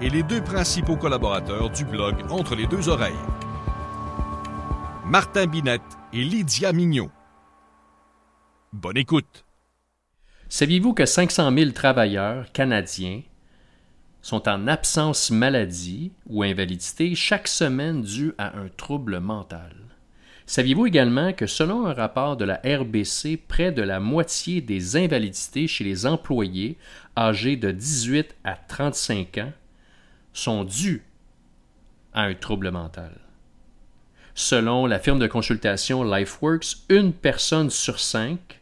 et les deux principaux collaborateurs du blog Entre les deux oreilles. Martin Binette et Lydia Mignot. Bonne écoute. Saviez-vous que 500 000 travailleurs canadiens sont en absence maladie ou invalidité chaque semaine due à un trouble mental? Saviez-vous également que selon un rapport de la RBC, près de la moitié des invalidités chez les employés âgés de 18 à 35 ans sont dues à un trouble mental? Selon la firme de consultation LifeWorks, une personne sur cinq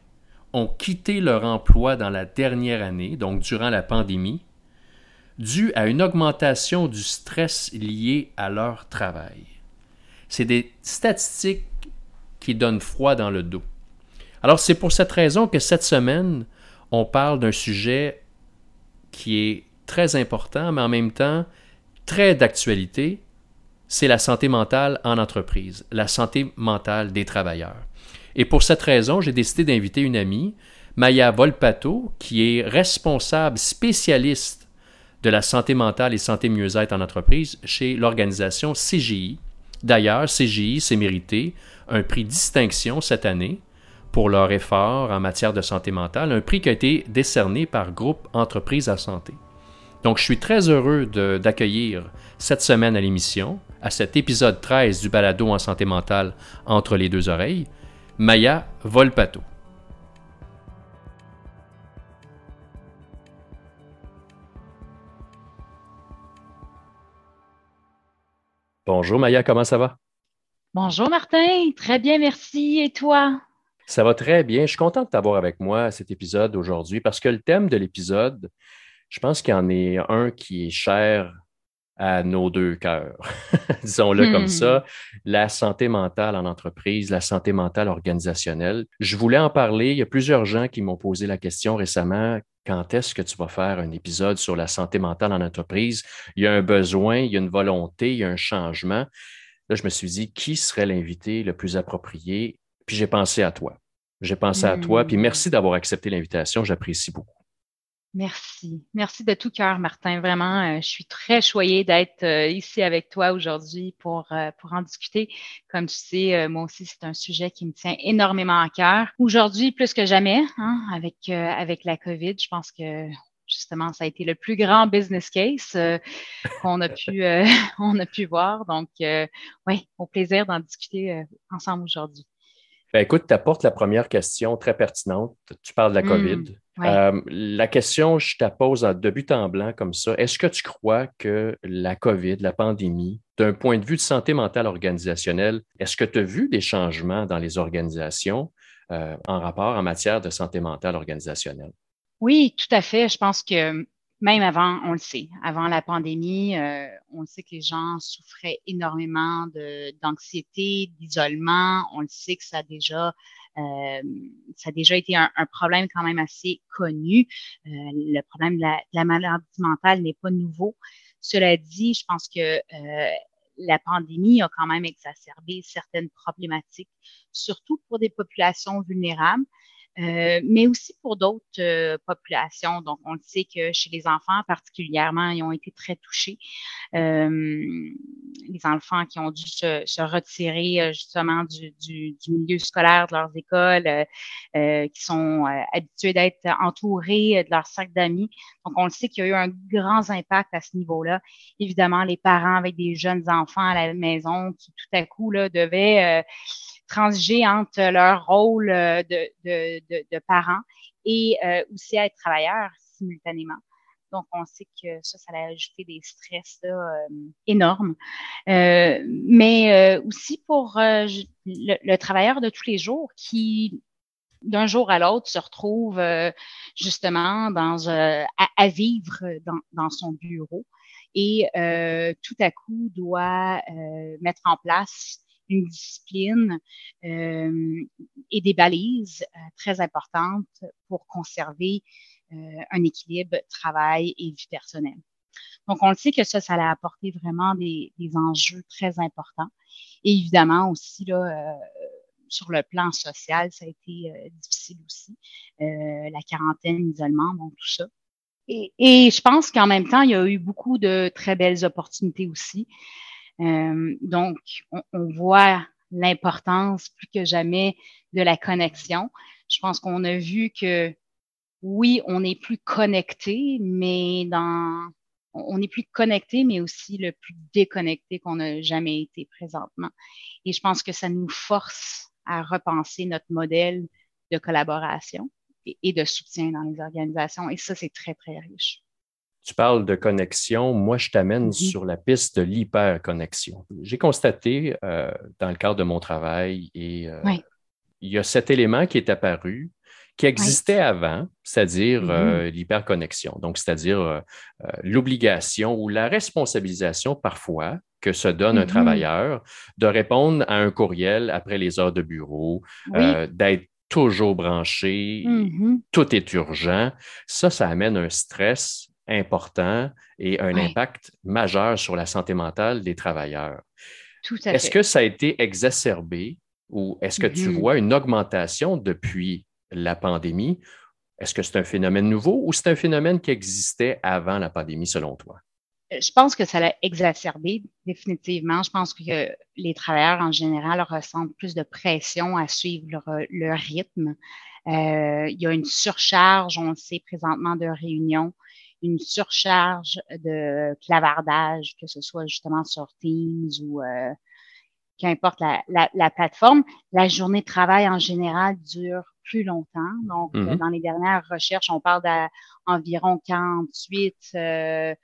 ont quitté leur emploi dans la dernière année, donc durant la pandémie, dû à une augmentation du stress lié à leur travail. C'est des statistiques qui donnent froid dans le dos. Alors c'est pour cette raison que cette semaine, on parle d'un sujet qui est très important, mais en même temps très d'actualité, c'est la santé mentale en entreprise, la santé mentale des travailleurs. Et pour cette raison, j'ai décidé d'inviter une amie, Maya Volpato, qui est responsable spécialiste de la santé mentale et santé mieux-être en entreprise chez l'organisation CGI. D'ailleurs, CGI s'est mérité un prix distinction cette année pour leur effort en matière de santé mentale, un prix qui a été décerné par Groupe Entreprises à Santé. Donc, je suis très heureux d'accueillir cette semaine à l'émission, à cet épisode 13 du balado en santé mentale entre les deux oreilles, Maya Volpato. Bonjour Maya, comment ça va? Bonjour Martin, très bien, merci. Et toi? Ça va très bien. Je suis content de t'avoir avec moi à cet épisode aujourd'hui parce que le thème de l'épisode, je pense qu'il y en est un qui est cher à nos deux cœurs, disons-le comme ça, hmm. la santé mentale en entreprise, la santé mentale organisationnelle. Je voulais en parler. Il y a plusieurs gens qui m'ont posé la question récemment. Quand est-ce que tu vas faire un épisode sur la santé mentale en entreprise? Il y a un besoin, il y a une volonté, il y a un changement. Là, je me suis dit, qui serait l'invité le plus approprié? Puis j'ai pensé à toi. J'ai pensé à toi, puis hmm. merci d'avoir accepté l'invitation. J'apprécie beaucoup. Merci. Merci de tout cœur, Martin. Vraiment, euh, je suis très choyée d'être euh, ici avec toi aujourd'hui pour, euh, pour en discuter. Comme tu sais, moi aussi, c'est un sujet qui me tient énormément à cœur. Aujourd'hui, plus que jamais, hein, avec, avec la COVID, je pense que justement, ça a été le plus grand business case qu'on a pu on a pu voir. Donc, oui, au plaisir d'en discuter ensemble aujourd'hui. Ben, écoute, tu apportes la première question très pertinente. Tu parles de la mmh. Euh, la question, je te pose en début en blanc comme ça. Est-ce que tu crois que la COVID, la pandémie, d'un point de vue de santé mentale organisationnelle, est-ce que tu as vu des changements dans les organisations euh, en rapport en matière de santé mentale organisationnelle? Oui, tout à fait. Je pense que même avant, on le sait, avant la pandémie, euh, on sait que les gens souffraient énormément d'anxiété, d'isolement. On le sait que ça a déjà, euh, ça a déjà été un, problème quand même assez connu. Euh, le problème de la, de la maladie mentale n'est pas nouveau. Cela dit, je pense que la pandémie a quand même exacerbé certaines problématiques, surtout pour des populations vulnérables. Euh, mais aussi pour d'autres euh, populations. Donc, on le sait que chez les enfants particulièrement, ils ont été très touchés. Euh, les enfants qui ont dû se, retirer justement du, du, du, milieu scolaire de leurs écoles, qui sont habitués d'être entourés de leur sac d'amis. Donc, on le sait qu'il y a eu un grand impact à ce niveau-là. Évidemment, les parents avec des jeunes enfants à la maison qui tout à coup là, devaient transiger entre leur rôle euh, de, de, de, de parents et euh, aussi être travailleurs simultanément. Donc, on sait que ça, ça a ajouté des stress là, euh, énormes. Euh, mais aussi pour le, travailleur de tous les jours qui, d'un jour à l'autre, se retrouve justement dans, à, à, vivre dans, dans, son bureau et tout à coup doit mettre en place une discipline et des balises très importantes pour conserver un équilibre travail et vie personnelle. Donc, on le sait que ça, ça a apporté vraiment des, enjeux très importants. Et évidemment aussi, là, euh, sur le plan social, ça a été euh, difficile aussi. Euh, la quarantaine, l'isolement, bon, tout ça. Et, je pense qu'en même temps, il y a eu beaucoup de très belles opportunités aussi. Donc, on, on voit l'importance plus que jamais de la connexion. Je pense qu'on a vu que oui, on est plus connecté, mais dans on est plus connecté, mais aussi le plus déconnecté qu'on n'a jamais été présentement. Et je pense que ça nous force à repenser notre modèle de collaboration et, de soutien dans les organisations. Et ça, c'est très, très riche. Tu parles de connexion. Moi, je t'amène mm-hmm. sur la piste de l'hyperconnexion. J'ai constaté euh, dans le cadre de mon travail et euh, il y a cet élément qui est apparu qui existait avant, c'est-à-dire mm-hmm. euh, l'hyperconnexion, donc c'est-à-dire euh, euh, l'obligation ou la responsabilisation parfois que se donne un mm-hmm. travailleur de répondre à un courriel après les heures de bureau, d'être toujours branché, mm-hmm. tout est urgent. Ça, ça amène un stress important et un impact majeur sur la santé mentale des travailleurs. Est-ce que ça a été exacerbé ou est-ce que tu vois une augmentation depuis la pandémie? Est-ce que c'est un phénomène nouveau ou c'est un phénomène qui existait avant la pandémie, selon toi? Euh, je pense que ça l'a exacerbé, définitivement. Je pense que les travailleurs en général ressentent plus de pression à suivre leur, rythme. Euh, il y a une surcharge, on le sait présentement, de réunions, une surcharge de clavardage, que ce soit justement sur Teams ou euh, qu'importe la, la, plateforme. La journée de travail en général dure plus longtemps. Donc, euh, mm-hmm. dans les dernières recherches, on parle d'environ 48,5 euh,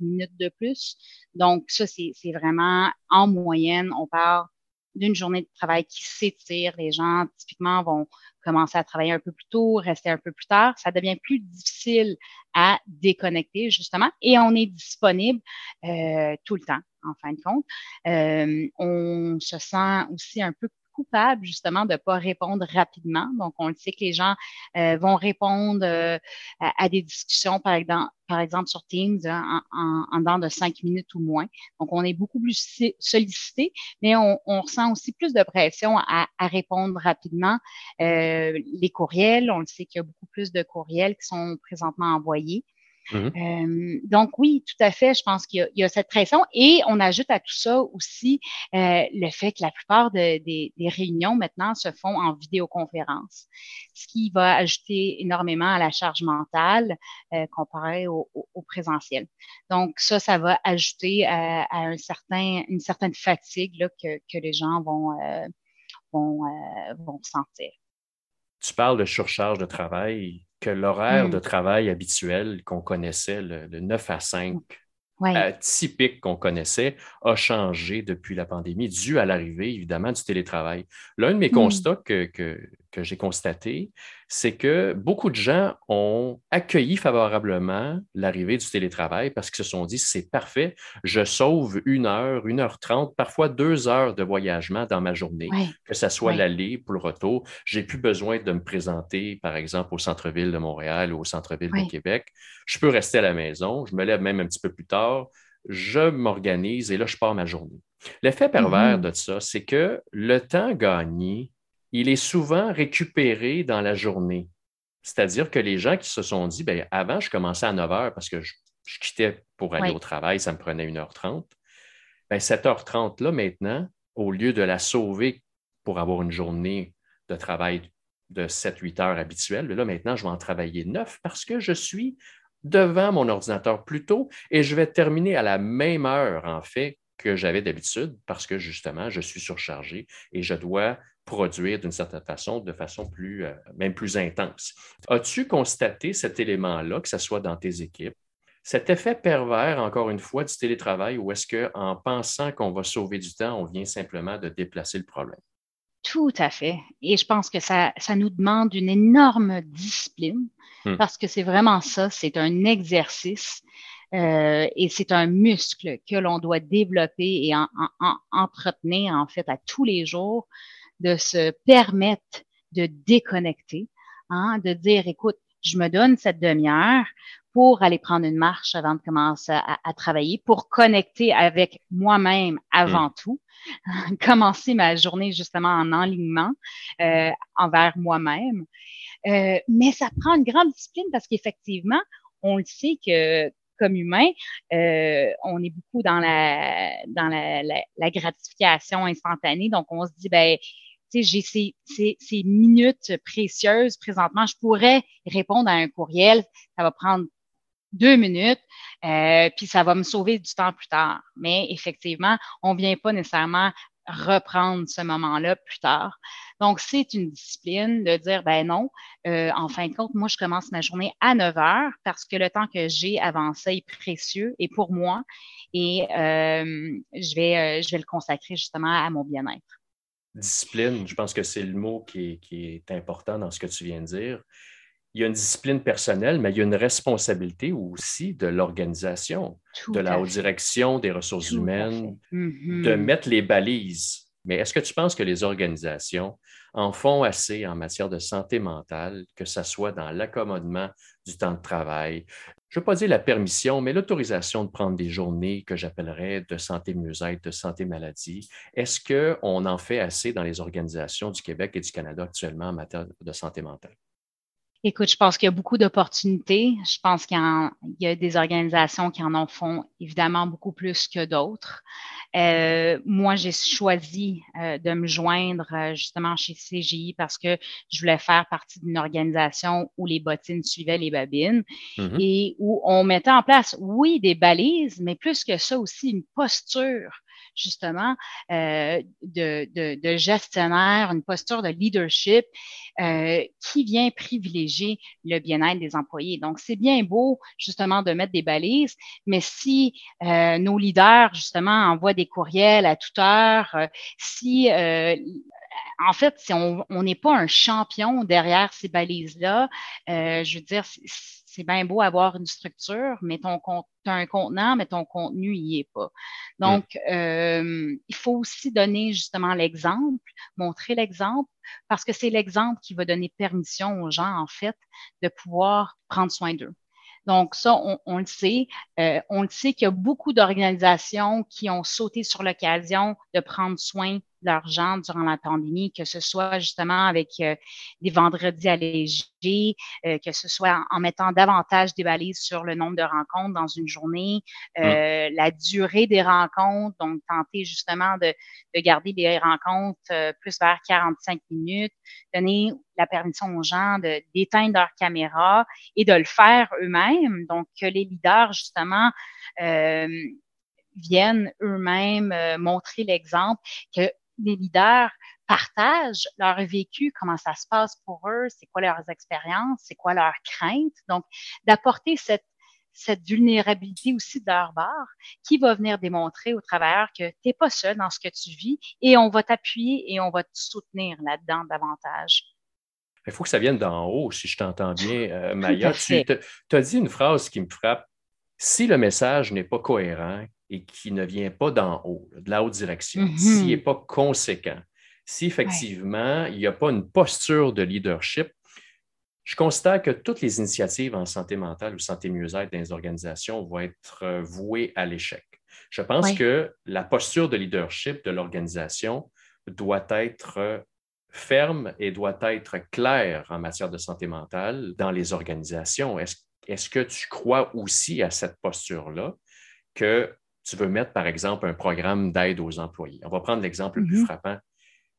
minutes de plus. Donc, ça, c'est vraiment en moyenne, on parle d'une journée de travail qui s'étire. Les gens, typiquement, vont commencer à travailler un peu plus tôt, rester un peu plus tard. Ça devient plus difficile à déconnecter, justement, et on est disponible euh, tout le temps, en fin de compte. Euh, on se sent aussi un peu coupable justement de ne pas répondre rapidement. Donc, on le sait que les gens euh, vont répondre euh, à, des discussions, par exemple, par exemple sur Teams, hein, en, en, dans de cinq minutes ou moins. Donc, on est beaucoup plus sollicité, mais on, on ressent aussi plus de pression à, à répondre rapidement. Euh, les courriels, on le sait qu'il y a beaucoup plus de courriels qui sont présentement envoyés. Mm-hmm. Euh, donc oui, tout à fait, je pense qu'il y, a cette pression et on ajoute à tout ça aussi euh, le fait que la plupart des réunions maintenant se font en vidéoconférence, ce qui va ajouter énormément à la charge mentale euh, comparé au, présentiel. Donc ça, ça va ajouter à, un certain, une certaine fatigue là, que, que les gens vont, vont, vont sentir. Tu parles de surcharge de travail que l'horaire de mm. travail habituel qu'on connaissait, le, 9 à 5, euh, typique qu'on connaissait, a changé depuis la pandémie, dû à l'arrivée, évidemment, du télétravail. L'un de mes mm. constats que, que j'ai constaté, c'est que beaucoup de gens ont accueilli favorablement l'arrivée du télétravail parce qu'ils se sont dit, c'est parfait, je sauve une heure, une heure trente, parfois deux heures de voyagement dans ma journée, que ce soit l'aller pour le retour. J'ai plus besoin de me présenter, par exemple, au centre-ville de Montréal ou au centre-ville de Québec. Je peux rester à la maison, je me lève même un petit peu plus tard, je m'organise et là, je pars ma journée. L'effet pervers mm-hmm. de ça, c'est que le temps gagné il est souvent récupéré dans la journée. C'est-à-dire que les gens qui se sont dit, bien, avant, je commençais à 9 heures parce que je, quittais pour aller au travail, ça me prenait 1h30. Bien, cette heure 30 là maintenant, au lieu de la sauver pour avoir une journée de travail de 7-8 heures habituelle, là, maintenant, je vais en travailler 9 parce que je suis devant mon ordinateur plus tôt et je vais terminer à la même heure, en fait, que j'avais d'habitude parce que justement, je suis surchargé et je dois produire d'une certaine façon, de façon plus, euh, même plus intense. As-tu constaté cet élément-là, que ce soit dans tes équipes, cet effet pervers, encore une fois, du télétravail, ou est-ce qu'en pensant qu'on va sauver du temps, on vient simplement de déplacer le problème? Tout à fait. Et je pense que ça, ça nous demande une énorme discipline, hmm. parce que c'est vraiment ça, c'est un exercice Euh, et c'est un muscle que l'on doit développer et en, entretenir en fait à tous les jours, de se permettre de déconnecter, hein, de dire, écoute, je me donne cette demi-heure pour aller prendre une marche avant de commencer à, travailler, pour connecter avec moi-même avant mm. tout, commencer ma journée justement en enlignement euh, envers moi-même. Euh, mais ça prend une grande discipline parce qu'effectivement, on le sait que humain, euh, on est beaucoup dans la gratification instantanée. Donc, on se dit, ben, j'ai ces, minutes précieuses présentement. Je pourrais répondre à un courriel. Ça va prendre deux minutes, euh, puis ça va me sauver du temps plus tard. Mais effectivement, on vient pas nécessairement reprendre ce moment-là plus tard. Donc, c'est une discipline de dire, ben non, euh, en fin de compte, moi, je commence ma journée à 9 heures parce que le temps que j'ai avancé est précieux et pour moi et euh, je, vais, euh, je vais le consacrer justement à mon bien-être. Discipline, je pense que c'est le mot qui est important dans ce que tu viens de dire il y a une discipline personnelle, mais il y a une responsabilité aussi de l'organisation, de la haute direction des ressources humaines, mm-hmm. de mettre les balises. Mais est-ce que tu penses que les organisations en font assez en matière de santé mentale, que ce soit dans l'accommodement du temps de travail? Je ne veux pas dire la permission, mais l'autorisation de prendre des journées que j'appellerais de santé mieux-être, de santé maladie. Est-ce qu'on en fait assez dans les organisations du Québec et du Canada actuellement en matière de santé mentale? Écoute, je pense qu'il y a beaucoup d'opportunités. Je pense qu'il y, a des organisations qui en en font évidemment beaucoup plus que d'autres. Euh, moi, j'ai choisi euh, de me joindre euh, justement chez CGI parce que je voulais faire partie d'une organisation où les bottines suivaient les babines mm-hmm. et où on mettait en place, oui, des balises, mais plus que ça aussi, une posture justement euh, de, gestionnaire, une posture de leadership euh, qui vient privilégier le bien-être des employés. Donc, c'est bien beau justement de mettre des balises, mais si euh, nos leaders justement envoient des courriels à toute heure, si en fait, si on n'est pas un champion derrière ces balises-là, je veux dire, c'est bien beau avoir une structure, mais ton as un contenant, mais ton contenu n'y est pas. Donc, mm. euh, il faut aussi donner justement l'exemple, montrer l'exemple, parce que c'est l'exemple qui va donner permission aux gens, en fait, de pouvoir prendre soin d'eux. Donc, ça, on, le sait. Euh, on le sait qu'il y a beaucoup d'organisations qui ont sauté sur l'occasion de prendre soin leurs gens durant la pandémie, que ce soit justement avec euh, des vendredis allégés, euh, que ce soit en, mettant davantage des balises sur le nombre de rencontres dans une journée, euh, mmh. la durée des rencontres, donc tenter justement de, de garder des rencontres plus vers 45 minutes, donner la permission aux gens de d'éteindre leur caméra et de le faire eux-mêmes, donc que les leaders justement viennent eux-mêmes montrer l'exemple, que les leaders partagent leur vécu, comment ça se passe pour eux, c'est quoi leurs expériences, c'est quoi leurs craintes. Donc, d'apporter cette, cette vulnérabilité aussi de leur part qui va venir démontrer aux travailleurs que tu n'es pas seul dans ce que tu vis et on va t'appuyer et on va te soutenir là-dedans davantage. Il faut que ça vienne d'en haut, si je t'entends bien, euh, Maya. Tu as dit une phrase qui me frappe. Si le message n'est pas cohérent, et qui ne vient pas d'en haut, de la haute direction, mm-hmm. s'il n'est pas conséquent, si effectivement il n'y a pas une posture de leadership, je constate que toutes les initiatives en santé mentale ou santé mieux-être dans les organisations vont être euh, vouées à l'échec. Je pense que la posture de leadership de l'organisation doit être euh, ferme et doit être claire en matière de santé mentale dans les organisations. Est-ce que tu crois aussi à cette posture-là que tu veux mettre, par exemple, un programme d'aide aux employés. On va prendre l'exemple le plus mm-hmm. frappant.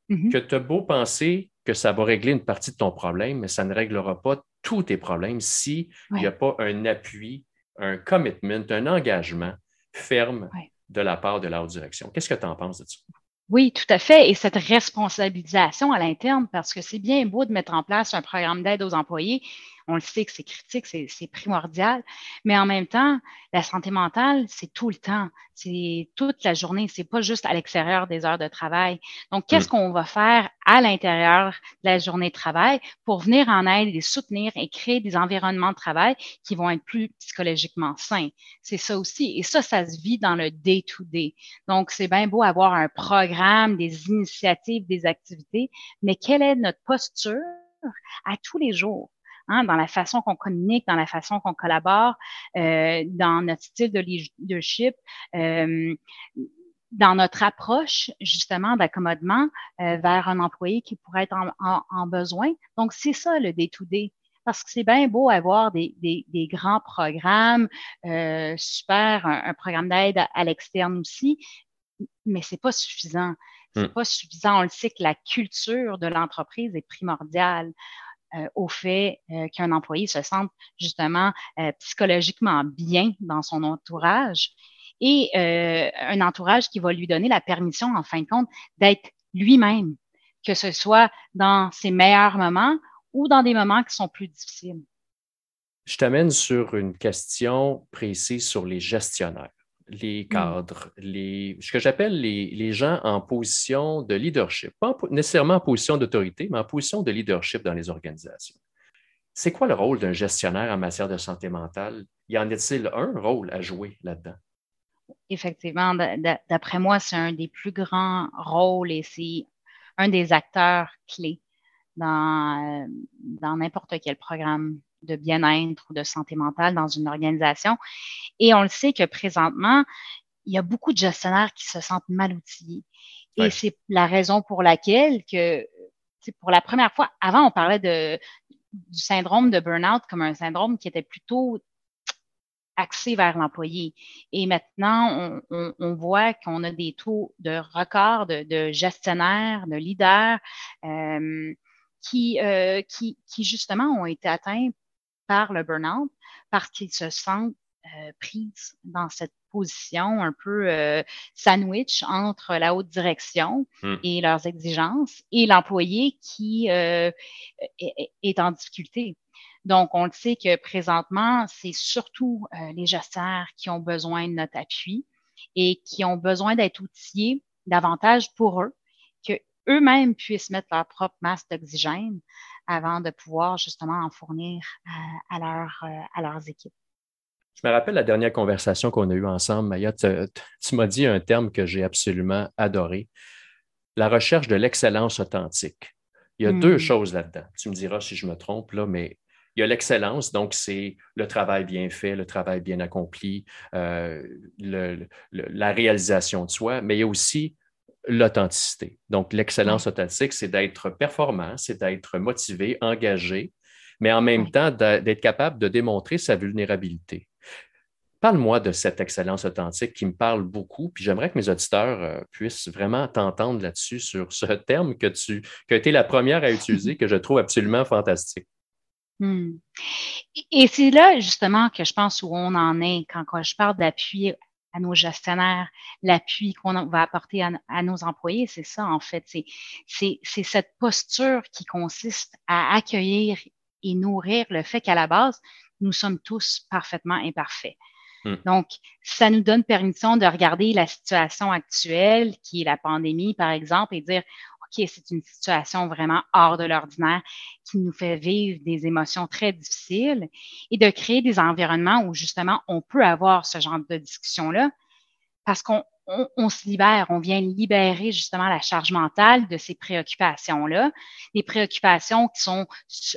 Mm-hmm. Que tu as beau penser que ça va régler une partie de ton problème, mais ça ne réglera pas tous tes problèmes s'il n'y a pas un appui, un commitment, un engagement ferme de la part de la haute direction. Qu'est-ce que tu en penses de ça? Oui, tout à fait. Et cette responsabilisation à l'interne, parce que c'est bien beau de mettre en place un programme d'aide aux employés. On le sait que c'est critique, c'est primordial, mais en même temps, la santé mentale, c'est tout le temps, c'est toute la journée, c'est pas juste à l'extérieur des heures de travail. Donc, qu'est-ce mm. qu'on va faire à l'intérieur de la journée de travail pour venir en aide, les soutenir et créer des environnements de travail qui vont être plus psychologiquement sains? C'est ça aussi. Et ça, ça se vit dans le day-to-day. Donc, c'est bien beau avoir un programme, des initiatives, des activités, mais quelle est notre posture à tous les jours? Hein, dans la façon qu'on communique, dans la façon qu'on collabore, euh, dans notre style de leadership, euh, dans notre approche justement d'accommodement euh, vers un employé qui pourrait être en, besoin. Donc, c'est ça le day-to-day. Parce que c'est bien beau avoir des, grands programmes, super, un, programme d'aide à, l'externe aussi, mais c'est pas suffisant. C'est hmm. pas suffisant. On le sait que la culture de l'entreprise est primordiale. Euh, au fait euh, qu'un employé se sente justement euh, psychologiquement bien dans son entourage et un entourage qui va lui donner la permission, en fin de compte, d'être lui-même, que ce soit dans ses meilleurs moments ou dans des moments qui sont plus difficiles. Je t'amène sur une question précise sur les gestionnaires les mmh. cadres, les, ce que j'appelle les, gens en position de leadership, pas nécessairement en position d'autorité, mais en position de leadership dans les organisations. C'est quoi le rôle d'un gestionnaire en matière de santé mentale? Y en a-t-il un rôle à jouer là-dedans? Effectivement, d'après moi, c'est un des plus grands rôles et c'est un des acteurs clés dans, dans n'importe quel programme de bien-être ou de santé mentale dans une organisation. Et on le sait que présentement, il y a beaucoup de gestionnaires qui se sentent mal outillés. Et c'est la raison pour laquelle que, pour la première fois, avant, on parlait de, du syndrome de burn-out comme un syndrome qui était plutôt axé vers l'employé. Et maintenant, on, voit qu'on a des taux de record de, gestionnaires, de leaders euh, qui, euh, qui, qui, justement, ont été atteints par le burn-out parce qu'ils se sentent euh, prises dans cette position un peu euh, sandwich entre la haute direction hmm. et leurs exigences et l'employé qui euh, est, en difficulté. Donc, on le sait que présentement, c'est surtout les gestionnaires qui ont besoin de notre appui et qui ont besoin d'être outillés davantage pour eux, que eux-mêmes puissent mettre leur propre masse d'oxygène avant de pouvoir justement en fournir à, leur, euh, à leurs équipes. Je me rappelle la dernière conversation qu'on a eue ensemble, Maya. Tu, m'as dit un terme que j'ai absolument adoré la recherche de l'excellence authentique. Il y a deux hmm. choses là-dedans. Tu me diras si je me trompe, là, mais il y a l'excellence, donc c'est le travail bien fait, le travail bien accompli, euh, la réalisation de soi, mais il y a aussi l'authenticité. Donc, l'excellence authentique, c'est d'être performant, c'est d'être motivé, engagé, mais en même temps d'être capable de démontrer sa vulnérabilité. Parle-moi de cette excellence authentique qui me parle beaucoup, puis j'aimerais que mes auditeurs euh, puissent vraiment t'entendre là-dessus sur ce terme que tu as été la première à utiliser, que je trouve absolument fantastique. Hmm. Et c'est là justement que je pense où on en est quand, quand je parle d'appui à nos gestionnaires, l'appui qu'on va apporter à, nos employés, c'est ça en fait. C'est cette posture qui consiste à accueillir et nourrir le fait qu'à la base, nous sommes tous parfaitement imparfaits. Hmm. Donc, ça nous donne permission de regarder la situation actuelle, qui est la pandémie, par exemple, et dire, C'est une situation vraiment hors de l'ordinaire qui nous fait vivre des émotions très difficiles et de créer des environnements où justement on peut avoir ce genre de discussion-là parce qu'on on, se libère, on vient libérer justement la charge mentale de ces préoccupations-là, des préoccupations qui sont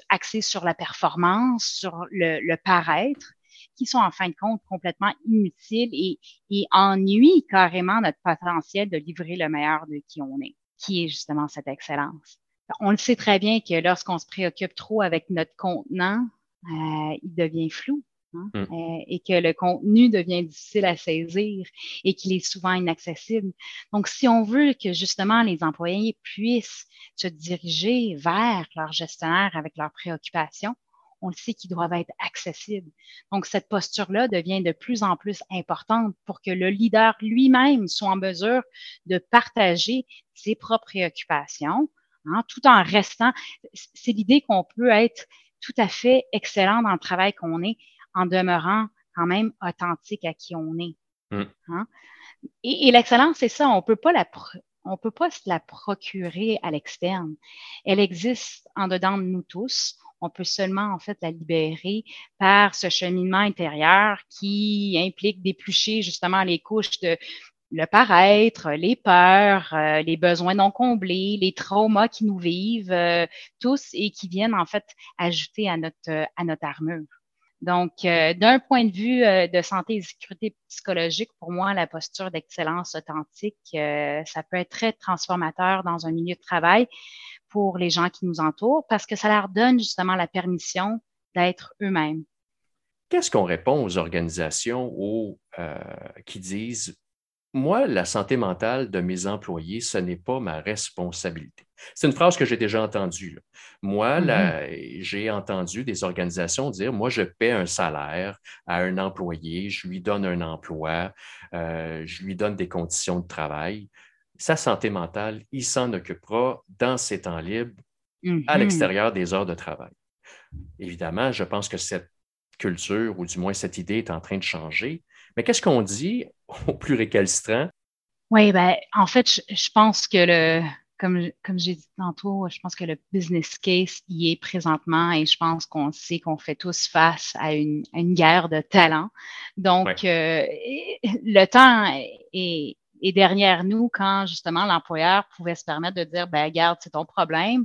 axées sur la performance, sur le, le paraître, qui sont en fin de compte complètement inutiles et, et ennuient carrément notre potentiel de livrer le meilleur de qui on est qui est justement cette excellence. On le sait très bien que lorsqu'on se préoccupe trop avec notre contenant, euh, il devient flou. Hein, mm. euh, et que le contenu devient difficile à saisir et qu'il est souvent inaccessible. Donc, si on veut que justement les employés puissent se diriger vers leur gestionnaire avec leurs préoccupations, on le sait qu'ils doivent être accessibles. Donc, cette posture-là devient de plus en plus importante pour que le leader lui-même soit en mesure de partager ses propres préoccupations, hein, tout en restant. C'est l'idée qu'on peut être tout à fait excellent dans le travail qu'on est en demeurant quand même authentique à qui on est. Mm. Hein? Et, l'excellence, c'est ça, on peut pas la on peut pas se la procurer à l'externe. Elle existe en dedans de nous tous. On peut seulement en fait la libérer par ce cheminement intérieur qui implique d'éplucher justement les couches de le paraître, les peurs, euh, les besoins non comblés, les traumas qui nous vivent, euh, tous et qui viennent en fait ajouter à notre à notre armure. Donc, euh, d'un point de vue euh, de santé et sécurité psychologique, pour moi, la posture d'excellence authentique, euh, ça peut être très transformateur dans un milieu de travail pour les gens qui nous entourent parce que ça leur donne justement la permission d'être eux-mêmes. Qu'est-ce qu'on répond aux organisations qui disent moi, la santé mentale de mes employés, ce n'est pas ma responsabilité. C'est une phrase que j'ai déjà entendue. Moi, mm-hmm. j'ai entendu des organisations dire, moi, je paie un salaire à un employé, je lui donne un emploi, euh, je lui donne des conditions de travail. Sa santé mentale, il s'en occupera dans ses temps libres, à mm-hmm. l'extérieur des heures de travail. Évidemment, je pense que cette culture, ou du moins cette idée est en train de changer. Mais qu'est-ce qu'on dit aux plus récalcitrants? Oui, ben, en fait, je, pense que le, comme, comme j'ai dit tantôt, je pense que le business case y est présentement et je pense qu'on sait qu'on fait tous face à une, guerre de talent. Donc, euh, le temps est, est derrière nous quand justement l'employeur pouvait se permettre de dire ben regarde c'est ton problème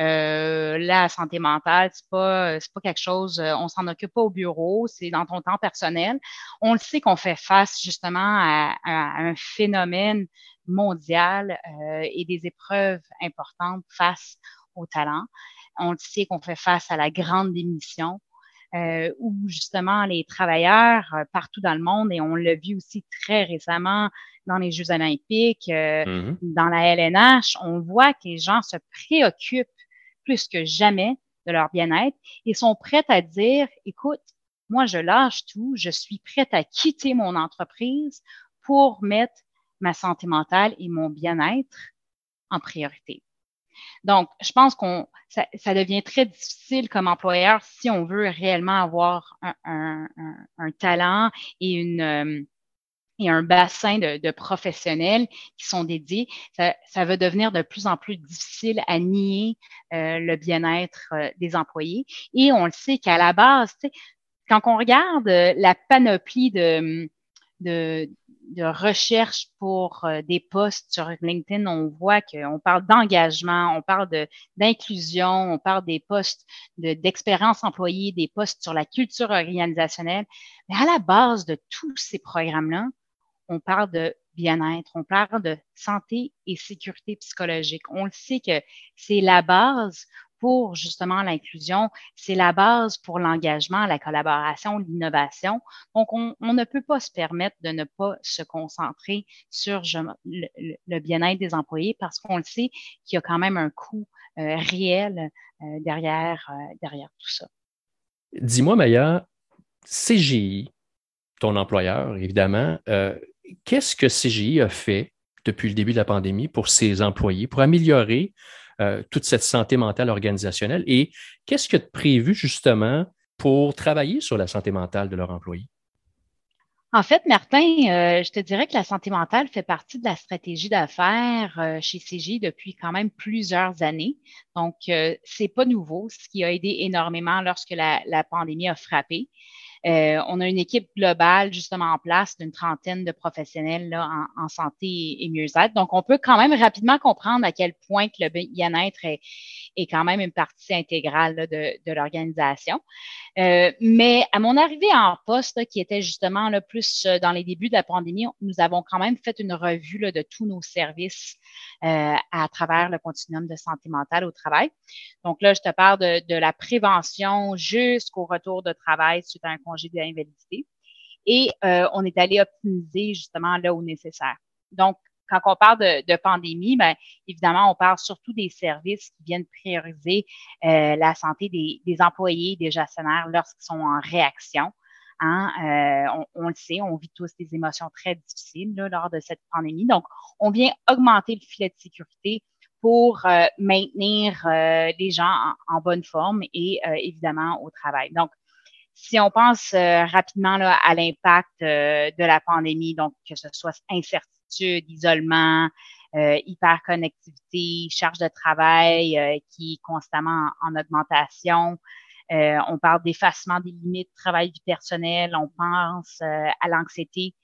euh, la santé mentale c'est pas c'est pas quelque chose euh, on s'en occupe pas au bureau c'est dans ton temps personnel. On le sait qu'on fait face justement à, un phénomène mondial euh, et des épreuves importantes face au talent. On le sait qu'on fait face à la grande démission euh, où justement les travailleurs euh, partout dans le monde, et on l'a vu aussi très récemment dans les Jeux olympiques, euh, mm-hmm. dans la LNH, on voit que les gens se préoccupent plus que jamais de leur bien-être et sont prêts à dire, écoute, moi, je lâche tout, je suis prête à quitter mon entreprise pour mettre ma santé mentale et mon bien-être en priorité. Donc, je pense qu'on ça, devient très difficile comme employeur si on veut réellement avoir un, talent euh, et un bassin de, professionnels qui sont dédiés, ça, va devenir de plus en plus difficile à nier euh, le bien-être euh, des employés. Et on le sait qu'à la base, quand on regarde la panoplie de, de recherche pour euh, des postes sur LinkedIn, on voit qu'on parle d'engagement, on parle d'inclusion, on parle des postes d'expérience employée, des postes sur la culture organisationnelle. Mais à la base de tous ces programmes-là, on parle de bien-être, on parle de santé et sécurité psychologique. On le sait que c'est la base pour justement l'inclusion. C'est la base pour l'engagement, la collaboration, l'innovation. Donc, on, ne peut pas se permettre de ne pas se concentrer sur le, bien-être des employés parce qu'on le sait qu'il y a quand même un coût euh, réel euh, derrière, euh, derrière tout ça. Dis-moi, Maya, CGI, ton employeur, évidemment, qu'est-ce que CGI a fait depuis le début de la pandémie pour ses employés, pour améliorer euh, toute cette santé mentale organisationnelle. Et qu'est-ce que tu prévu justement pour travailler sur la santé mentale de leurs employés? En fait, Martin, euh, je te dirais que la santé mentale fait partie de la stratégie d'affaires euh, chez CG depuis quand même plusieurs années. Donc, c'est pas nouveau, ce qui a aidé énormément lorsque la pandémie a frappé. Euh, on a une équipe globale justement en place d'une trentaine de professionnels là, en, santé et mieux-être. Donc, on peut quand même rapidement comprendre à quel point que le bien-être est, quand même une partie intégrale de, de l'organisation. Euh, mais à mon arrivée en poste, qui était justement là, plus euh, dans les débuts de la pandémie, nous avons quand même fait une revue là, de tous nos services à travers le continuum de santé mentale au travail. Donc là, je te parle de, la prévention jusqu'au retour de travail suite à un d'invalidité. Et euh, on est allé optimiser justement là où nécessaire. Donc, quand on parle de, pandémie, bien, évidemment, on parle surtout des services qui viennent prioriser euh, la santé des, employés, des gestionnaires lorsqu'ils sont en réaction. Hein. Euh, on, le sait, on vit tous des émotions très difficiles lors de cette pandémie. Donc, on vient augmenter le filet de sécurité pour maintenir les gens en, bonne forme et évidemment au travail. Donc, si on pense rapidement là, à l'impact de la pandémie, donc que ce soit incertitude, isolement, euh, hyperconnectivité, charge de travail euh, qui est constamment en, augmentation. Euh, on parle d'effacement des limites travail du personnel. On pense euh, à l'anxiété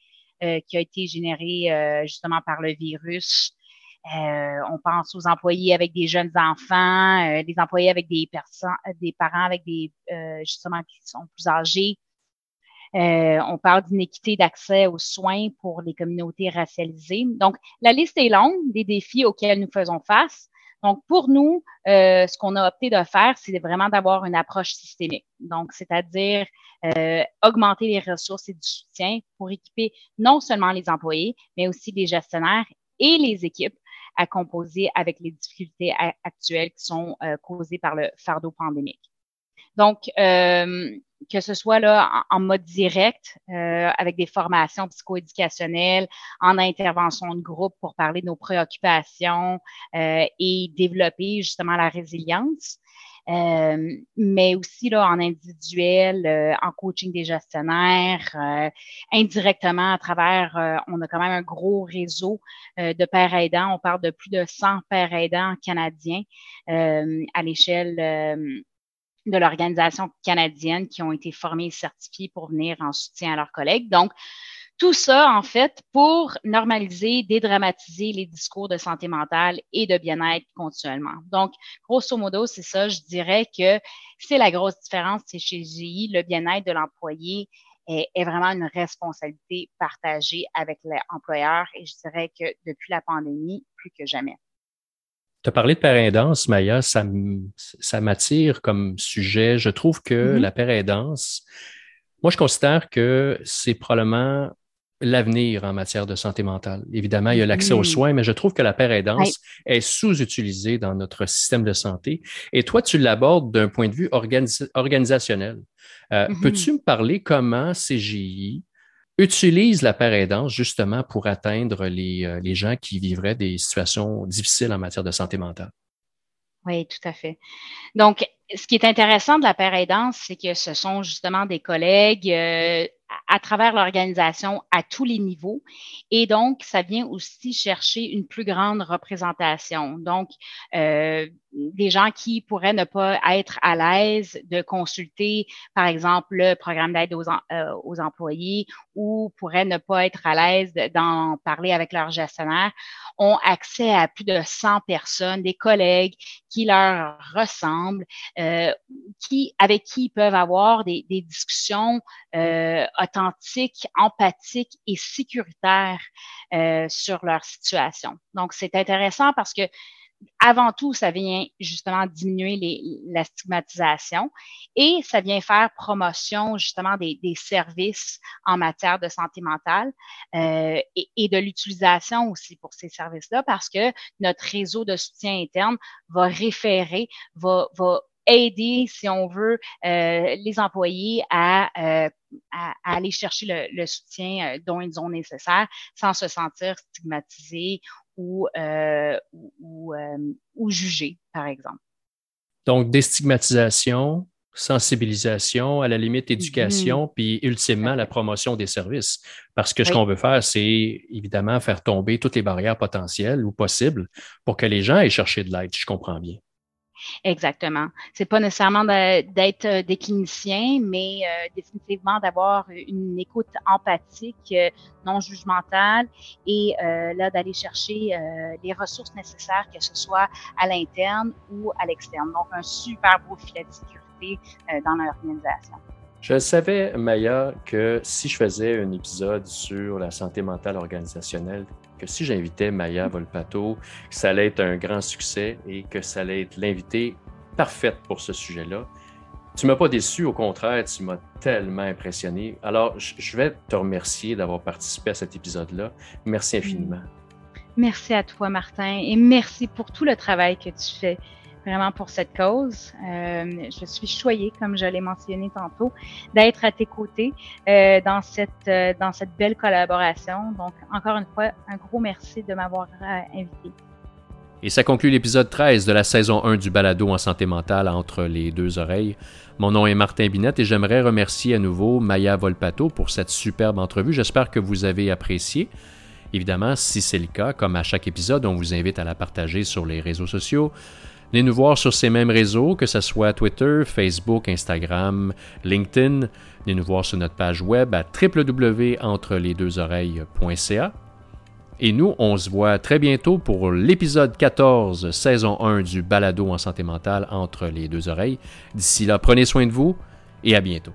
qui a été générée justement par le virus. On pense aux employés avec des jeunes enfants, des employés avec des personnes, des parents avec des justement qui sont plus âgés. Euh, on parle d'inéquité d'accès aux soins pour les communautés racialisées. Donc, la liste est longue des défis auxquels nous faisons face. Donc, pour nous, euh, ce qu'on a opté de faire, c'est vraiment d'avoir une approche systémique. Donc, c'est-à-dire euh, augmenter les ressources et du soutien pour équiper non seulement les employés, mais aussi les gestionnaires et les équipes à composer avec les difficultés actuelles qui sont causées par le fardeau pandémique. Donc, que ce soit là en, mode direct, euh, avec des formations psychoéducationnelles, en intervention de groupe pour parler de nos préoccupations euh, et développer justement la résilience. Euh, mais aussi là en individuel, euh, en coaching des gestionnaires, euh, indirectement à travers, on a quand même un gros réseau de pères aidants. On parle de plus de 100 pères aidants canadiens à l'échelle de l'organisation canadienne qui ont été formés et certifiés pour venir en soutien à leurs collègues. Donc, tout ça, en fait, pour normaliser, dédramatiser les discours de santé mentale et de bien-être continuellement. Donc, grosso modo, c'est ça, je dirais que c'est la grosse différence, c'est chez GI, le bien-être de l'employé est, est, vraiment une responsabilité partagée avec l'employeur et je dirais que depuis la pandémie, plus que jamais. Tu as parlé de père Maya, ça, ça m'attire comme sujet. Je trouve que mm-hmm. la père moi, je considère que c'est probablement l'avenir en matière de santé mentale. Évidemment, il y a l'accès aux mm-hmm. soins, mais je trouve que la père est sous-utilisée dans notre système de santé. Et toi, tu l'abordes d'un point de vue organisationnel. Euh, mm-hmm. Peux-tu me parler comment CGI utilise la paire aidance justement pour atteindre les, euh, les gens qui vivraient des situations difficiles en matière de santé mentale? Oui, tout à fait. Donc, ce qui est intéressant de la paire aidance, c'est que ce sont justement des collègues euh, à travers l'organisation à tous les niveaux. Et donc, ça vient aussi chercher une plus grande représentation. Donc, euh, des gens qui pourraient ne pas être à l'aise de consulter, par exemple, le programme d'aide aux, euh, aux, employés ou pourraient ne pas être à l'aise d'en parler avec leur gestionnaire, ont accès à plus de 100 personnes, des collègues qui leur ressemblent, euh, qui, avec qui ils peuvent avoir des, des discussions euh, authentiques, empathiques et sécuritaires euh, sur leur situation. Donc, c'est intéressant parce que avant tout, ça vient justement diminuer les, la stigmatisation et ça vient faire promotion justement des, des services en matière de santé mentale euh, et, et, de l'utilisation aussi pour ces services-là parce que notre réseau de soutien interne va référer, va, va aider, si on veut, euh, les employés à, euh, à, aller chercher le, le, soutien euh, dont ils ont nécessaire sans se sentir stigmatisés ou, euh, ou, ou jugés, par exemple. Donc, déstigmatisation, sensibilisation, à la limite éducation, mm-hmm. puis ultimement la promotion des services. Parce que ce qu'on veut faire, c'est évidemment faire tomber toutes les barrières potentielles ou possibles pour que les gens aient cherché de l'aide, je comprends bien. Exactement. C'est pas nécessairement d'être euh, des cliniciens, mais euh, définitivement d'avoir une écoute empathique, euh, non jugementale, et là d'aller chercher les ressources nécessaires, que ce soit à l'interne ou à l'externe. Donc un super beau filet de sécurité dans l'organisation. Je savais, Maya, que si je faisais un épisode sur la santé mentale organisationnelle, que si j'invitais Maya Volpato, ça allait être un grand succès et que ça allait être l'invité parfaite pour ce sujet-là. Tu m'as pas déçu, au contraire, tu m'as tellement impressionné. Alors, je vais te remercier d'avoir participé à cet épisode-là. Merci infiniment. Merci à toi, Martin, et merci pour tout le travail que tu fais vraiment pour cette cause. Euh, je suis choyée, comme je l'ai mentionné tantôt, d'être à tes côtés euh, dans cette euh, dans cette belle collaboration. Donc, encore une fois, un gros merci de m'avoir invité. Et ça conclut l'épisode 13 de la saison 1 du balado en santé mentale entre les deux oreilles. Mon nom est Martin Binette et j'aimerais remercier à nouveau Maya Volpato pour cette superbe entrevue. J'espère que vous avez apprécié. Évidemment, si c'est le cas, comme à chaque épisode, on vous invite à la partager sur les réseaux sociaux. Venez nous voir sur ces mêmes réseaux, que ce soit Twitter, Facebook, Instagram, LinkedIn. Venez nous voir sur notre page web à www.entrelesdeuxoreilles.ca. Et nous, on se voit très bientôt pour l'épisode 14, saison 1 du balado en santé mentale entre les deux oreilles. D'ici là, prenez soin de vous et à bientôt.